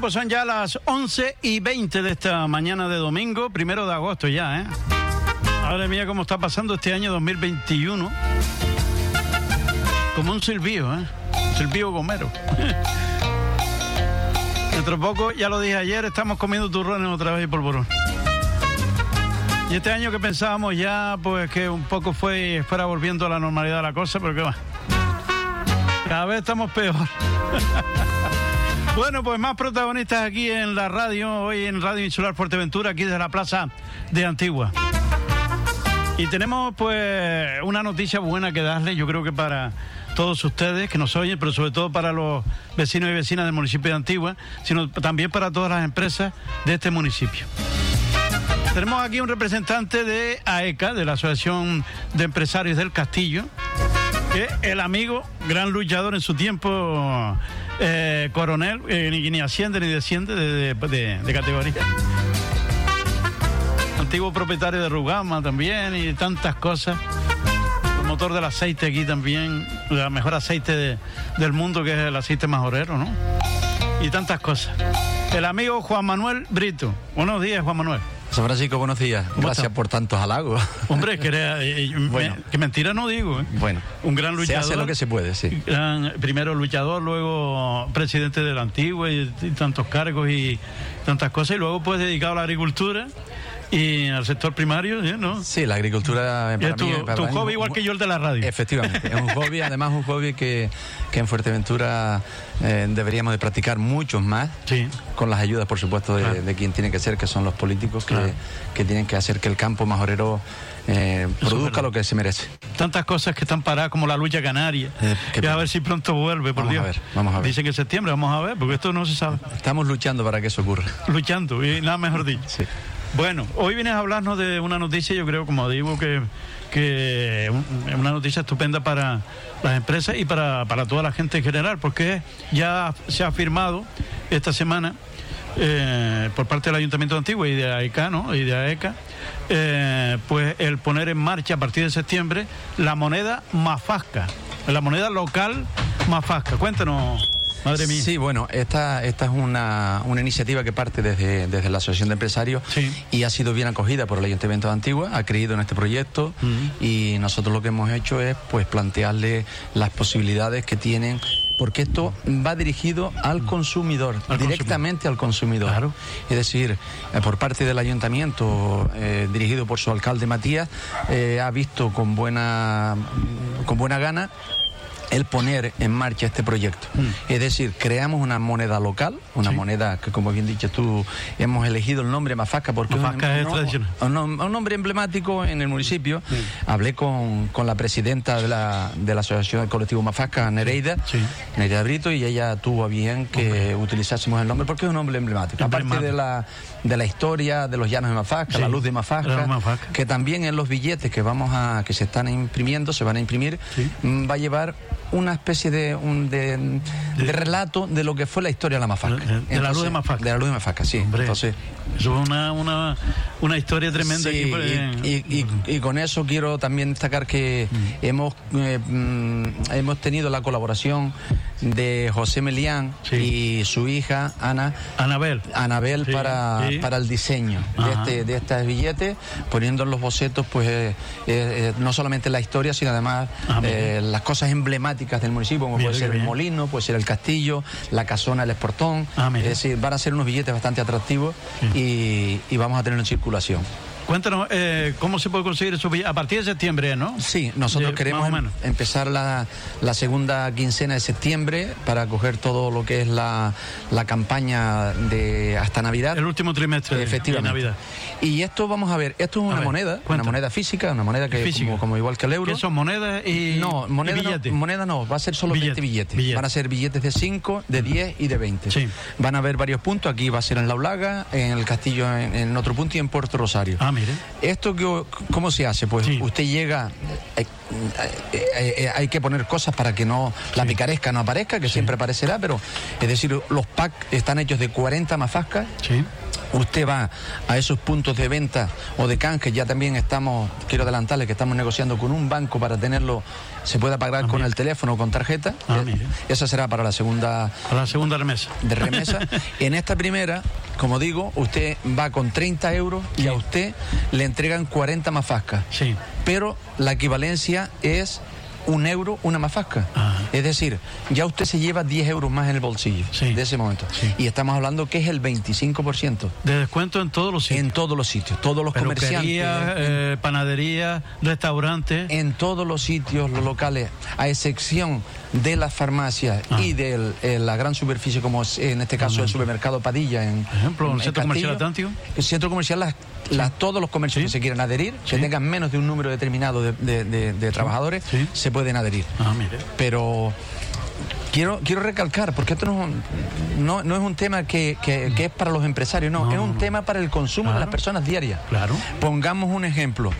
Pues son ya las 11 y 20 de esta mañana de domingo, primero de agosto ya, ¿eh? Madre mía, cómo está pasando este año 2021. Como un silbío, ¿eh? Silbío gomero. Dentro de poco, ya lo dije ayer, estamos comiendo turrones otra vez y polvorón. Y este año que pensábamos ya, pues que un poco fue fuera volviendo a la normalidad la cosa, pero qué va. Cada vez estamos peor. bueno, pues más protagonistas aquí en la radio, hoy en Radio Insular Fuerteventura, aquí desde la Plaza de Antigua. Y tenemos pues una noticia buena que darle, yo creo que para todos ustedes que nos oyen, pero sobre todo para los vecinos y vecinas del municipio de Antigua, sino también para todas las empresas de este municipio. Tenemos aquí un representante de AECA, de la Asociación de Empresarios del Castillo, que el amigo, gran luchador en su tiempo, eh, coronel, eh, ni, ni, asciende ni desciende de, de, categoría. Antiguo propietario de Rugama también y tantas cosas. Motor del aceite aquí también, el mejor aceite de, del mundo que es el aceite majorero, ¿no? Y tantas cosas. El amigo Juan Manuel Brito. Buenos días, Juan Manuel. San Francisco, buenos días. Gracias está? por tantos halagos. Hombre, que, era, eh, bueno. me, que mentira no digo. ¿eh? Bueno, un gran luchador. Se hace lo que se puede, sí. Gran, primero luchador, luego presidente de la Antigua y, y, tantos cargos y tantas cosas. Y luego pues dedicado a la agricultura y al sector primario, ¿no? Sí, la agricultura para tu, mí, para tu mí, hobby igual que yo el de la radio. Efectivamente, es un hobby, además un hobby que, que en Fuerteventura eh, deberíamos de practicar muchos más, sí. con las ayudas, por supuesto, de, quien tiene que ser, que son los políticos, que, que tienen que hacer que el campo majorero eh, produzca lo que se merece. Tantas cosas que están paradas como la lucha canaria. Eh, qué y a ver si pronto vuelve, por Vamos Dios. a ver, vamos a ver. Dicen que en septiembre, vamos a ver, porque esto no se sabe. Estamos luchando para que eso ocurra. Luchando, y nada mejor dicho. Sí. Bueno, hoy vienes a hablarnos de una noticia, yo creo, como digo, que, que es una noticia estupenda para las empresas y para, para toda la gente en general, porque ya se ha firmado esta semana eh, por parte del Ayuntamiento de Antigua y de AECA, ¿no? Y de AECA, eh, pues el poner en marcha a partir de septiembre la moneda Mafasca, la moneda local Mafasca. Cuéntanos, madre mía. Sí, bueno, esta, esta es una, una iniciativa que parte desde, desde la Asociación de Empresarios Sí. y ha sido bien acogida por el Ayuntamiento de Antigua, ha creído en este proyecto Mm. y nosotros lo que hemos hecho es pues plantearle las posibilidades que tienen porque esto va dirigido al consumidor, Al directamente al consumidor. Claro. Es decir, eh, por parte del ayuntamiento, eh, dirigido por su alcalde Matías, eh, ha visto con buena, con buena gana el poner en marcha este proyecto. Mm. Es decir, creamos una moneda local, una Sí. moneda que, como bien dicho tú, hemos elegido el nombre Mafasca porque Mafasca es un, tradicional. un, nom- un nombre emblemático en el municipio. Hablé con, con la presidenta de la, de la Asociación del Colectivo Mafasca, Nereida, Sí. Nereida Brito, y ella tuvo a bien que utilizásemos el nombre porque es un nombre emblemático. Aparte de la, de la historia de los llanos de Mafasca, la luz de Mafasca, Mafasca. que también en los billetes que vamos a que se están imprimiendo, se van a imprimir, mm, va a llevar una especie de, un, de, de relato de lo que fue la historia de la Mafasca. De- la luz de Mafasca. De la luz de Mafasca, sí. Hombre, Entonces, eso es una, una, una historia tremenda. Sí, por- y, y- y- y con eso quiero también destacar que Mm. hemos eh, mm, hemos tenido la colaboración de José Melián Sí. y su hija Ana Anabel. Anabel Sí, para, para el diseño de este, de este billete, poniendo en los bocetos pues eh, eh, no solamente la historia, sino además Ah, las cosas emblemáticas del municipio, como Mira puede ser el molino, puede ser el castillo, la casona, el esportón. Ah, es decir, van a ser unos billetes bastante atractivos y, y vamos a tenerlo en circulación. Cuéntanos, eh, ¿cómo se puede conseguir eso? A partir de septiembre, ¿no? Sí, nosotros De- queremos em- empezar la, la segunda quincena de septiembre para coger todo lo que es la, la campaña de hasta Navidad. El último trimestre Efectivamente. de Navidad. Y esto vamos a ver, esto es una ver, moneda, una moneda física, una moneda que. Como, como igual que el euro. ¿Qué son monedas y No, moneda y no, moneda no, va a ser solo Billete, 20 billetes. billete. Van a ser billetes de 5, de 10 y de 20. Sí. Van a haber varios puntos, aquí va a ser en La Ulaga, en el Castillo en, en otro punto y en Puerto Rosario. Ah, ¿Esto que- cómo se hace? Pues Sí. usted llega, eh, eh, eh, hay que poner cosas para que no la picaresca no aparezca, que siempre aparecerá, pero es decir, los packs están hechos de 40 mafascas Sí. Usted va a esos puntos de venta o de canje, ya también estamos, quiero adelantarle que estamos negociando con un banco para tenerlo, se pueda pagar con el teléfono o con tarjeta. Ah, Eh. Esa será para la segunda Para la segunda remesa. de remesa. en esta primera, como digo, usted va con 30 euros y a usted le entregan 40 mafascas. Sí. Pero la equivalencia es un euro una mafasca. Ajá. Es decir, ya usted se lleva 10 euros más en el bolsillo Sí. de ese momento. Sí. Y estamos hablando que es el 25% De descuento en todos los sitios. en todos los sitios, todos los comerciantes. eh, panadería, restaurantes. en todos los sitios, los locales, a excepción de las farmacias Ah. y de la gran superficie, como es, en este caso el supermercado Padilla en Por ejemplo, el en Centro Comercial. Atlántico. El centro comercial, las, todos los comercios Sí. que se quieran adherir, que tengan menos de un número determinado de, de- de- de trabajadores, Sí. se pueden adherir. Ah, mire. Pero quiero, quiero recalcar, porque esto no, es un- no, no es un tema que, que- que es para los empresarios, no, No, es un no. tema para el consumo de las personas diarias. Claro. Pongamos un ejemplo.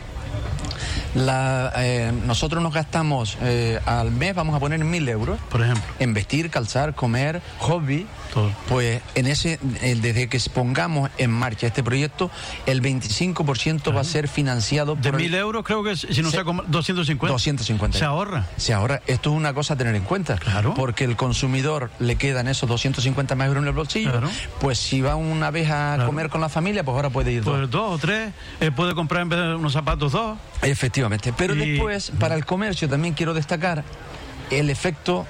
La, eh, nosotros nos gastamos eh, al mes, vamos a poner mil euros Por ejemplo. en vestir, calzar, comer, hobby. Todo. Pues en ese, eh, desde que pongamos en marcha este proyecto, el 25% va a ser financiado De mil euros creo que si no Se- saco 250. 250. Se ahorra. Si ahora, esto es una cosa a tener en cuenta. Claro. Porque el consumidor le quedan esos 250 más euros en el bolsillo. Claro. Pues si va una vez a Claro. comer con la familia, pues ahora puede ir dos. Pues dos o tres. puede comprar en vez de unos zapatos dos. Efectivamente. Pero Y- después, para el comercio también quiero destacar el efecto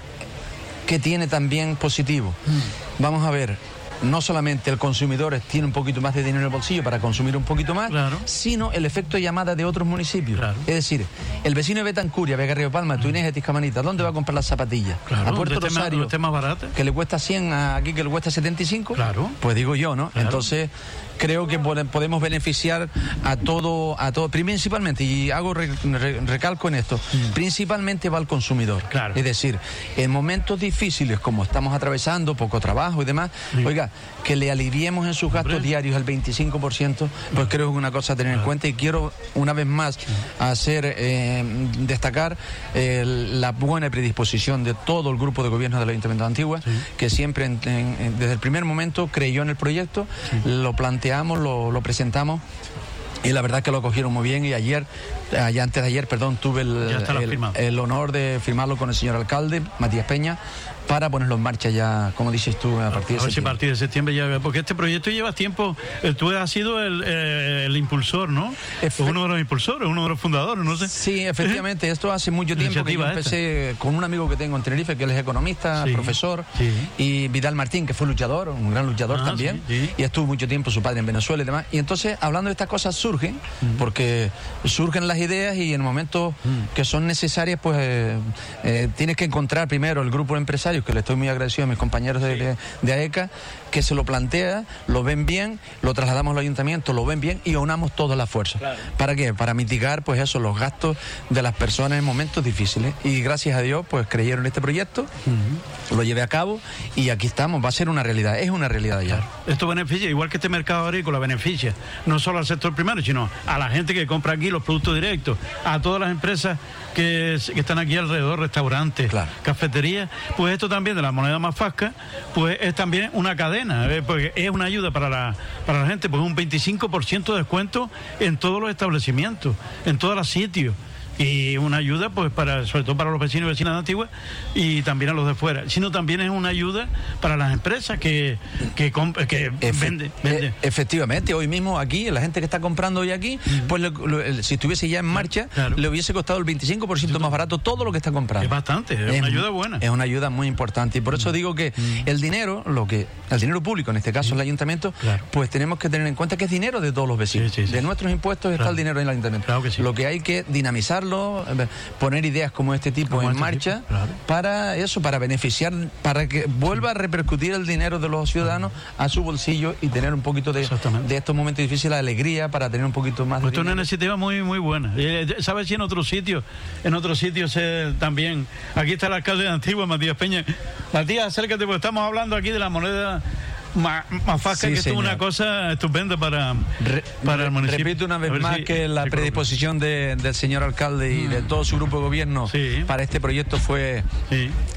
que tiene también positivo. Mm. Vamos a ver. No solamente el consumidor tiene un poquito más de dinero en el bolsillo para consumir un poquito más, Claro. sino el efecto de llamada de otros municipios. Claro. Es decir, el vecino de Betancuria, Vega Río Palma, Tuinés de Tiscamanita, ¿dónde va a comprar las zapatillas? Claro. a Puerto Rosario, de temas baratos. que le cuesta 100, a aquí que le cuesta 75. Claro. Pues digo yo, ¿no? Entonces, creo que pode- podemos beneficiar a todo, a todo, principalmente, y hago re- re- recalco en esto, principalmente va al consumidor. Mm. Claro. Es decir, en momentos difíciles como estamos atravesando, poco trabajo y demás, oiga, que le aliviemos en sus gastos diarios el 25%, pues creo que es una cosa a tener en cuenta. Y quiero una vez más hacer eh, destacar eh, la buena predisposición de todo el grupo de gobierno del Ayuntamiento de Antigua, que siempre en- en- en- desde el primer momento creyó en el proyecto, lo planteamos, lo, lo presentamos. Y la verdad que lo cogieron muy bien y ayer, allá antes de ayer, perdón, tuve el, honor de firmarlo con el señor alcalde, Matías Peña, para ponerlo en marcha ya, como dices tú, a partir de A ver si a septiembre. partir de septiembre ya. Porque este proyecto lleva tiempo. eh, Tú has sido el, eh, el impulsor, ¿no? Efe- uno de los impulsores, uno de los fundadores, no sé. Sí, efectivamente, esto hace mucho tiempo que yo empecé con un amigo que tengo en Tenerife, que él es economista, Sí, profesor, sí. y Vidal Martín, que fue luchador, un gran luchador Ah, también, sí, y estuvo mucho tiempo su padre en Venezuela y demás. Y entonces, hablando de estas cosas, surgen, porque surgen las ideas y en momentos que son necesarias, pues eh, eh, tienes que encontrar primero el grupo de empresarios, que le estoy muy agradecido a mis compañeros de, de- de AECA, que se lo plantea, lo ven bien, lo trasladamos al ayuntamiento, lo ven bien y aunamos todas las fuerzas. ¿Para qué? Para mitigar, pues eso, los gastos de las personas en momentos difíciles. Y gracias a Dios, pues creyeron en este proyecto, lo llevé a cabo y aquí estamos, va a ser una realidad, es una realidad ya. Esto beneficia, igual que este mercado agrícola beneficia no solo al sector primario, sino a la gente que compra aquí los productos directos, a todas las empresas que, están aquí alrededor, restaurantes, Claro. cafeterías. Pues esto también de la moneda más fasca, pues es también una cadena, ¿eh? porque es una ayuda para la, para la gente, pues un 25% de descuento en todos los establecimientos, en todos los sitios. Y una ayuda, pues, para, sobre todo para los vecinos y vecinas de Antigua y también a los de fuera. Sino también es una ayuda para las empresas que, que, que Efe- venden. venden. eh, efectivamente, hoy mismo aquí, la gente que está comprando hoy aquí, pues lo- si estuviese ya en marcha, Claro. le hubiese costado el 25% más barato todo lo que está comprando. Es bastante, es una ayuda buena. Es una ayuda muy importante. Y por eso digo que el dinero, lo que, el dinero público, en este caso el ayuntamiento, Claro. pues tenemos que tener en cuenta que es dinero de todos los vecinos. Sí, sí, sí. De nuestros impuestos está el dinero en el ayuntamiento. Claro que sí. Lo que hay que dinamizarlo, eh, poner ideas como este tipo Como en este marcha, tipo, claro. para eso, para beneficiar, para que vuelva a repercutir el dinero de los ciudadanos a su bolsillo y tener un poquito de, de estos momentos difíciles, alegría, para tener un poquito más Pues de esto es una iniciativa muy muy buena. Eh, ¿Sabes si en otros sitios, en otros sitios eh, también? Aquí está el alcalde de Antigua, Matías Peña. Matías, acércate, porque estamos hablando aquí de la moneda Mafasca, que es una cosa estupenda para, para el municipio. Repito una vez más que la predisposición del señor alcalde y de mm. todo su grupo de gobierno para este proyecto fue,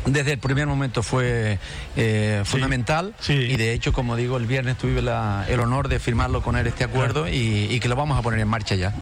desde el primer momento fue eh, fundamental. Y de hecho, como digo, el viernes tuve el honor de firmarlo con él este acuerdo y, y que lo vamos a poner en marcha ya.